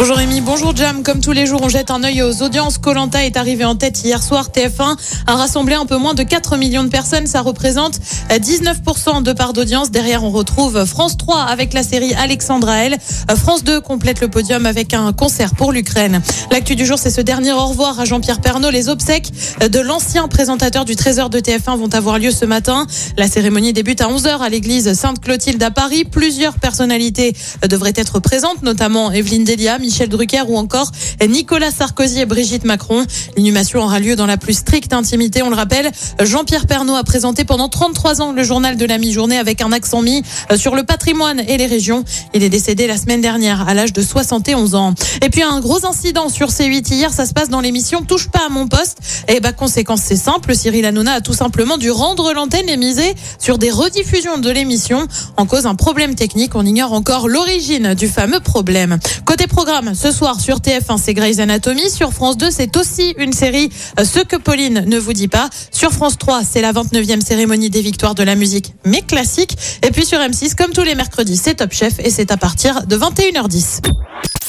Bonjour Rémi, bonjour Jam. Comme tous les jours, on jette un œil aux audiences. Colanta est arrivé en tête hier soir. TF1 a rassemblé un peu moins de 4 millions de personnes. Ça représente 19% de part d'audience. Derrière, on retrouve France 3 avec la série Alexandra L. France 2 complète le podium avec un concert pour l'Ukraine. L'actu du jour, c'est ce dernier au revoir à Jean-Pierre Pernaud. Les obsèques de l'ancien présentateur du Trésor de TF1 vont avoir lieu ce matin. La cérémonie débute à 11h à l'église Sainte-Clotilde à Paris. Plusieurs personnalités devraient être présentes, notamment Evelyne Delia, Michel Drucker ou encore Nicolas Sarkozy et Brigitte Macron. L'inhumation aura lieu dans la plus stricte intimité. On le rappelle, Jean-Pierre Pernaud a présenté pendant 33 ans le journal de la mi-journée avec un accent mis sur le patrimoine et les régions. Il est décédé la semaine dernière à l'âge de 71 ans. Et puis un gros incident sur C8 hier, ça se passe dans l'émission Touche pas à mon poste. Et bah conséquence c'est simple, Cyril Hanouna a tout simplement dû rendre l'antenne et miser sur des rediffusions de l'émission en cause un problème technique. On ignore encore l'origine du fameux problème. Côté programme ce soir sur TF1, c'est Grey's Anatomy. Sur France 2, c'est aussi une série euh, Ce que Pauline ne vous dit pas. Sur France 3, c'est la 29e cérémonie des victoires de la musique, mais classique. Et puis sur M6, comme tous les mercredis, c'est Top Chef et c'est à partir de 21h10.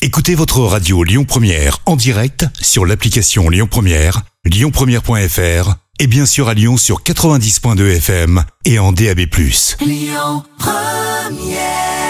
Écoutez votre radio Lyon Première en direct sur l'application Lyon Première, lyonpremière.fr et bien sûr à Lyon sur 90.2 FM et en DAB+. Lyon Première